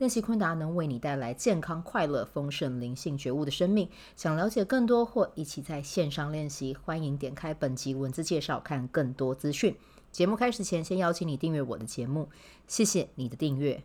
练习昆达能为你带来健康、快乐、丰盛、灵性觉悟的生命。想了解更多或一起在线上练习，欢迎点开本集文字介绍，看更多资讯。节目开始前，先邀请你订阅我的节目，谢谢你的订阅。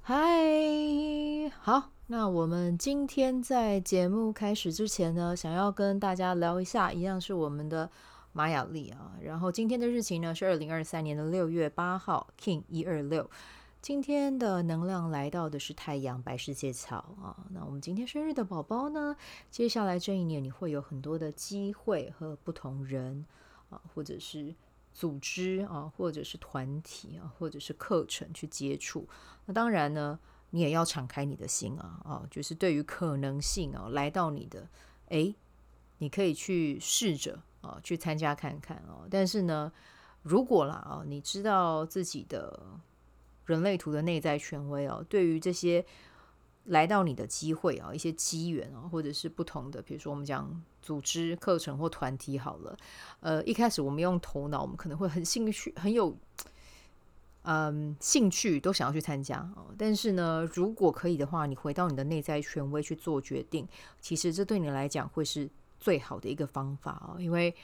嗨，好，那我们今天在节目开始之前呢，想要跟大家聊一下，一样是我们的玛雅历啊。然后今天的日期呢是二零二三年的六月八号，King 一二六。今天的能量来到的是太阳白世界草啊，那我们今天生日的宝宝呢，接下来这一年你会有很多的机会和不同人啊，或者是组织啊，或者是团体啊，或者是课程去接触。那当然呢，你也要敞开你的心啊啊，就是对于可能性啊来到你的，诶，你可以去试着啊去参加看看啊。但是呢，如果啦啊，你知道自己的。人类图的内在权威哦，对于这些来到你的机会啊，一些机缘啊，或者是不同的，比如说我们讲组织课程或团体好了，呃，一开始我们用头脑，我们可能会很兴趣，很有嗯兴趣，都想要去参加哦。但是呢，如果可以的话，你回到你的内在权威去做决定，其实这对你来讲会是最好的一个方法哦，因为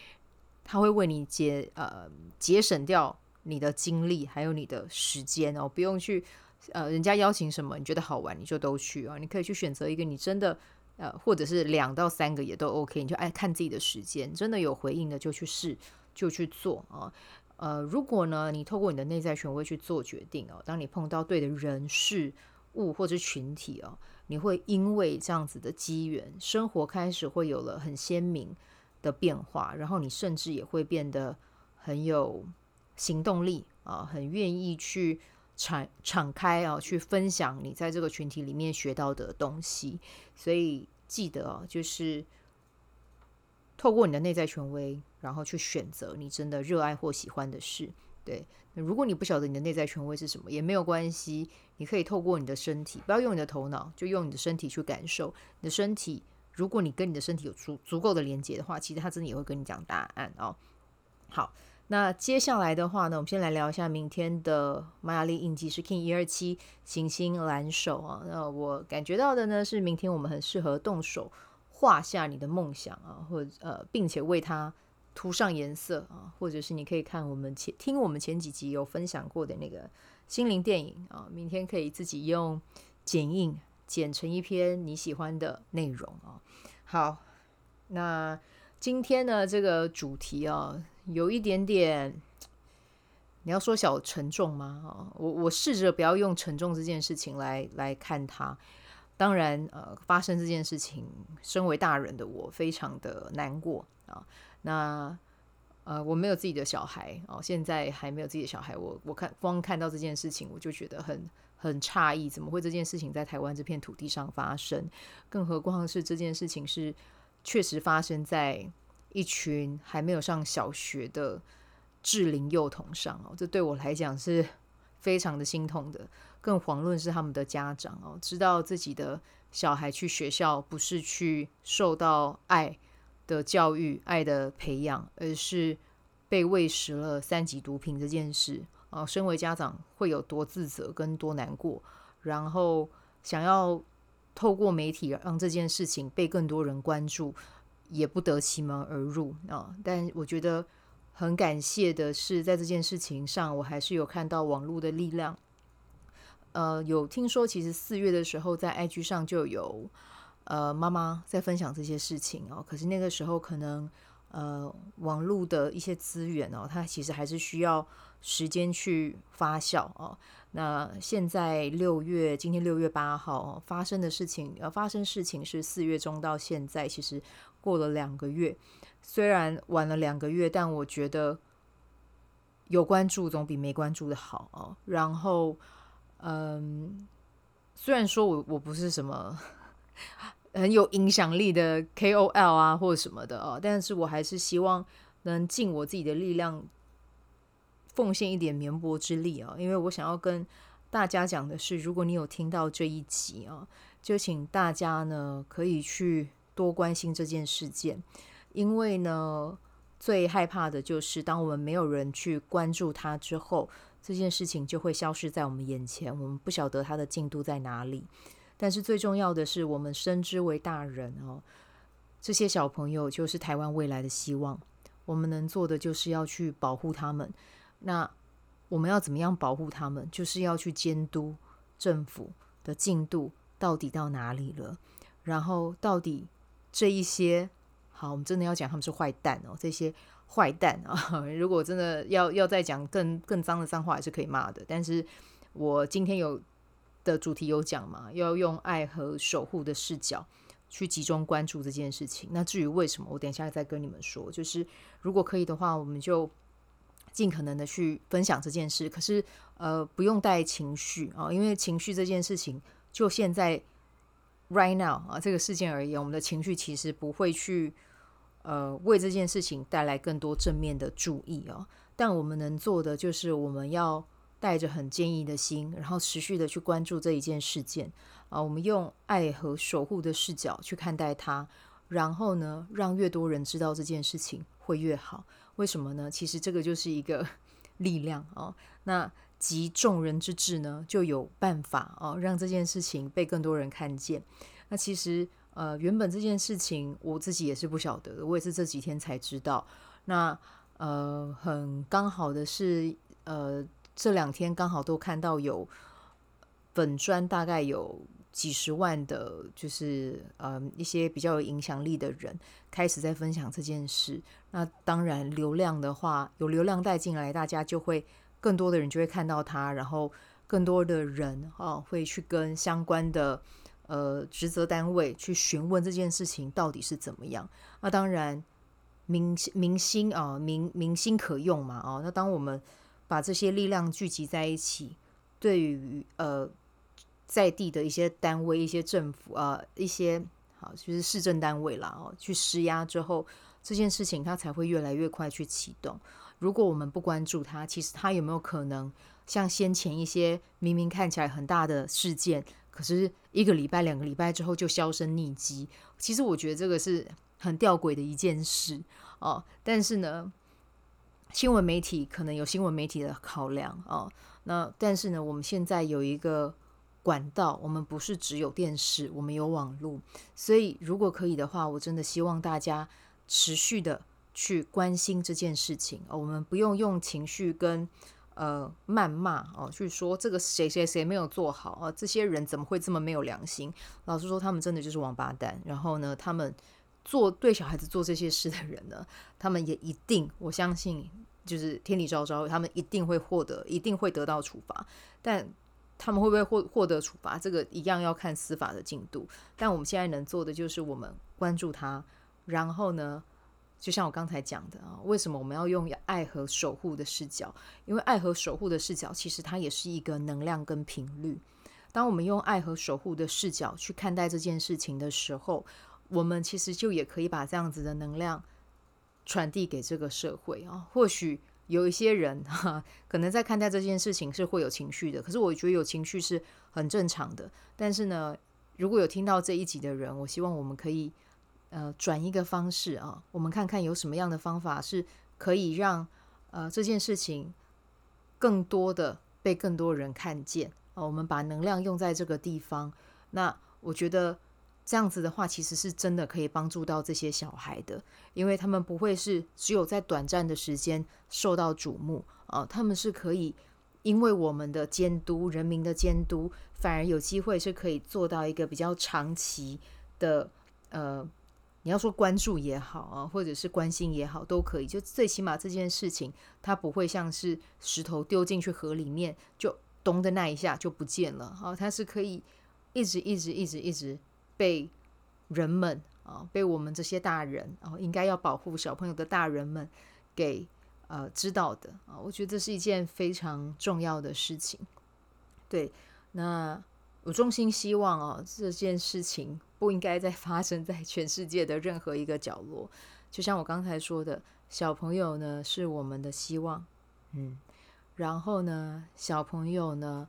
它会为你节呃节省掉。你的精力还有你的时间哦，不用去呃，人家邀请什么你觉得好玩你就都去啊，你可以去选择一个你真的呃，或者是两到三个也都 OK，你就爱看自己的时间，真的有回应的就去试就去做啊。呃，如果呢你透过你的内在权威去做决定哦，当你碰到对的人事物或者群体哦，你会因为这样子的机缘，生活开始会有了很鲜明的变化，然后你甚至也会变得很有。行动力啊，很愿意去敞敞开啊，去分享你在这个群体里面学到的东西。所以记得啊，就是透过你的内在权威，然后去选择你真的热爱或喜欢的事。对，如果你不晓得你的内在权威是什么，也没有关系，你可以透过你的身体，不要用你的头脑，就用你的身体去感受。你的身体，如果你跟你的身体有足足够的连接的话，其实他真的也会跟你讲答案哦。好。那接下来的话呢，我们先来聊一下明天的玛雅历印记是 King 一二七行星蓝手啊。那我感觉到的呢是，明天我们很适合动手画下你的梦想啊，或者呃，并且为它涂上颜色啊，或者是你可以看我们前听我们前几集有分享过的那个心灵电影啊，明天可以自己用剪映剪成一篇你喜欢的内容啊。好，那今天呢这个主题啊。有一点点，你要说小沉重吗？我我试着不要用沉重这件事情来来看它。当然，呃，发生这件事情，身为大人的我非常的难过啊。那呃，我没有自己的小孩哦，现在还没有自己的小孩。我我看光看到这件事情，我就觉得很很诧异，怎么会这件事情在台湾这片土地上发生？更何况是这件事情是确实发生在。一群还没有上小学的智龄幼童上哦，这对我来讲是非常的心痛的。更遑论是他们的家长哦，知道自己的小孩去学校不是去受到爱的教育、爱的培养，而是被喂食了三级毒品这件事哦，身为家长会有多自责跟多难过，然后想要透过媒体让这件事情被更多人关注。也不得其门而入啊！但我觉得很感谢的是，在这件事情上，我还是有看到网络的力量。呃，有听说，其实四月的时候，在 IG 上就有呃妈妈在分享这些事情哦。可是那个时候，可能呃网络的一些资源哦，它其实还是需要时间去发酵哦。那现在六月，今天六月八号发生的事情，呃，发生事情是四月中到现在，其实。过了两个月，虽然晚了两个月，但我觉得有关注总比没关注的好哦。然后，嗯，虽然说我我不是什么很有影响力的 KOL 啊，或者什么的哦，但是我还是希望能尽我自己的力量，奉献一点绵薄之力啊，因为我想要跟大家讲的是，如果你有听到这一集啊，就请大家呢可以去多关心这件事件，因为呢，最害怕的就是当我们没有人去关注它之后，这件事情就会消失在我们眼前，我们不晓得它的进度在哪里。但是最重要的是，我们深知为大人哦，这些小朋友就是台湾未来的希望。我们能做的就是要去保护他们。那我们要怎么样保护他们？就是要去监督政府的进度到底到哪里了，然后到底这一些好，我们真的要讲他们是坏蛋哦，这些坏蛋啊！如果真的要要再讲更更脏的脏话，也是可以骂的。但是我今天有的主题有讲嘛，要用爱和守护的视角去集中关注这件事情。那至于为什么，我等一下再跟你们说。就是如果可以的话，我们就。尽可能的去分享这件事，可是呃，不用带情绪啊，因为情绪这件事情，就现在 right now 啊这个事件而言，我们的情绪其实不会去呃为这件事情带来更多正面的注意哦。但我们能做的就是，我们要带着很坚毅的心，然后持续的去关注这一件事件啊。我们用爱和守护的视角去看待它，然后呢，让越多人知道这件事情会越好。为什么呢？其实这个就是一个 力量哦。那集众人之智呢，就有办法哦，让这件事情被更多人看见。那其实呃，原本这件事情我自己也是不晓得的，我也是这几天才知道。那呃，很刚好的是，呃，这两天刚好都看到有粉专，大概有。几十万的，就是呃一些比较有影响力的人开始在分享这件事。那当然，流量的话，有流量带进来，大家就会更多的人就会看到它，然后更多的人啊会去跟相关的呃职责单位去询问这件事情到底是怎么样。那当然，明明星啊明明星可用嘛啊。那当我们把这些力量聚集在一起，对于呃。在地的一些单位、一些政府啊、一些好就是市政单位啦哦，去施压之后，这件事情它才会越来越快去启动。如果我们不关注它，其实它有没有可能像先前一些明明看起来很大的事件，可是一个礼拜、两个礼拜之后就销声匿迹？其实我觉得这个是很吊诡的一件事哦。但是呢，新闻媒体可能有新闻媒体的考量哦。那但是呢，我们现在有一个。管道，我们不是只有电视，我们有网络，所以如果可以的话，我真的希望大家持续的去关心这件事情。哦，我们不用用情绪跟呃谩骂哦，去说这个谁谁谁没有做好啊，这些人怎么会这么没有良心？老实说，他们真的就是王八蛋。然后呢，他们做对小孩子做这些事的人呢，他们也一定，我相信就是天理昭昭，他们一定会获得，一定会得到处罚。但他们会不会获获得处罚？这个一样要看司法的进度。但我们现在能做的就是我们关注他，然后呢，就像我刚才讲的啊，为什么我们要用爱和守护的视角？因为爱和守护的视角其实它也是一个能量跟频率。当我们用爱和守护的视角去看待这件事情的时候，我们其实就也可以把这样子的能量传递给这个社会啊，或许。有一些人哈，可能在看待这件事情是会有情绪的，可是我觉得有情绪是很正常的。但是呢，如果有听到这一集的人，我希望我们可以呃转一个方式啊，我们看看有什么样的方法是可以让呃这件事情更多的被更多人看见啊。我们把能量用在这个地方，那我觉得。这样子的话，其实是真的可以帮助到这些小孩的，因为他们不会是只有在短暂的时间受到瞩目啊，他们是可以因为我们的监督、人民的监督，反而有机会是可以做到一个比较长期的，呃，你要说关注也好啊，或者是关心也好，都可以。就最起码这件事情，它不会像是石头丢进去河里面，就咚的那一下就不见了啊，它是可以一直一直一直一直。被人们啊，被我们这些大人啊，应该要保护小朋友的大人们给呃知道的啊，我觉得这是一件非常重要的事情。对，那我衷心希望哦，这件事情不应该再发生在全世界的任何一个角落。就像我刚才说的，小朋友呢是我们的希望，嗯，然后呢，小朋友呢，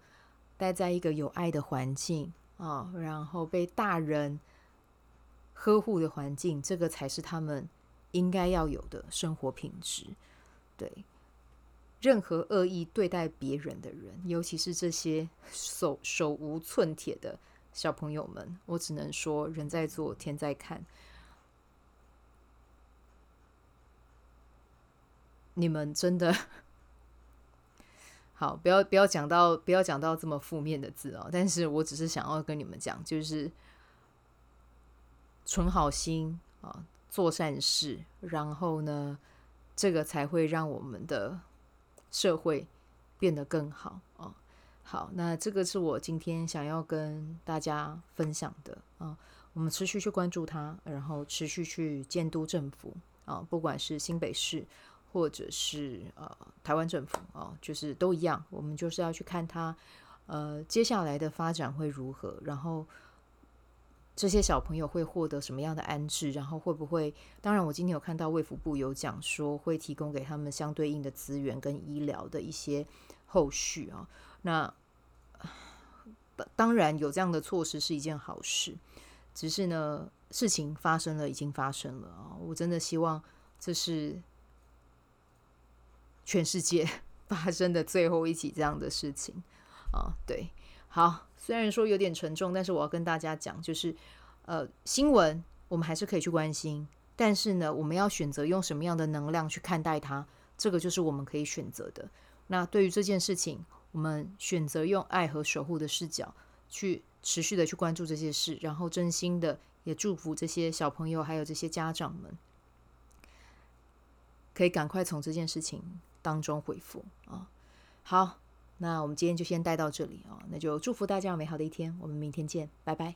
待在一个有爱的环境啊，然后被大人呵护的环境，这个才是他们应该要有的生活品质。对，任何恶意对待别人的人，尤其是这些手手无寸铁的小朋友们，我只能说，人在做，天在看。你们真的好，不要不要讲到不要讲到这么负面的字哦。但是我只是想要跟你们讲，就是存好心啊，做善事，然后呢，这个才会让我们的社会变得更好啊。好，那这个是我今天想要跟大家分享的啊。我们持续去关注它，然后持续去监督政府啊，不管是新北市。或者是呃，台湾政府啊、就是都一样，我们就是要去看他呃接下来的发展会如何，然后这些小朋友会获得什么样的安置，然后会不会？当然，我今天有看到卫福部有讲说会提供给他们相对应的资源跟医疗的一些后续啊、那当然有这样的措施是一件好事，只是呢，事情发生了，已经发生了啊、我真的希望这是。全世界 发生的最后一起这样的事情啊，对，好，虽然说有点沉重，但是我要跟大家讲，就是呃，新闻我们还是可以去关心，但是呢，我们要选择用什么样的能量去看待它，这个就是我们可以选择的。那对于这件事情，我们选择用爱和守护的视角去持续的去关注这些事，然后真心的也祝福这些小朋友还有这些家长们，可以赶快从这件事情当中回复啊，好，那我们今天就先带到这里哦，那就祝福大家有美好的一天，我们明天见，拜拜。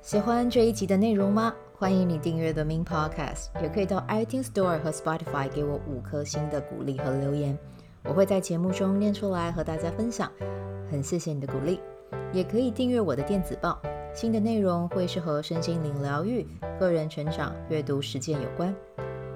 喜欢这一集的内容吗？欢迎你订阅 The Min Podcast，也可以到 iTunes Store 和 Spotify 给我五颗星的鼓励和留言，我会在节目中念出来和大家分享。很谢谢你的鼓励，也可以订阅我的电子报，新的内容会是和身心灵疗愈、个人成长、阅读实践有关。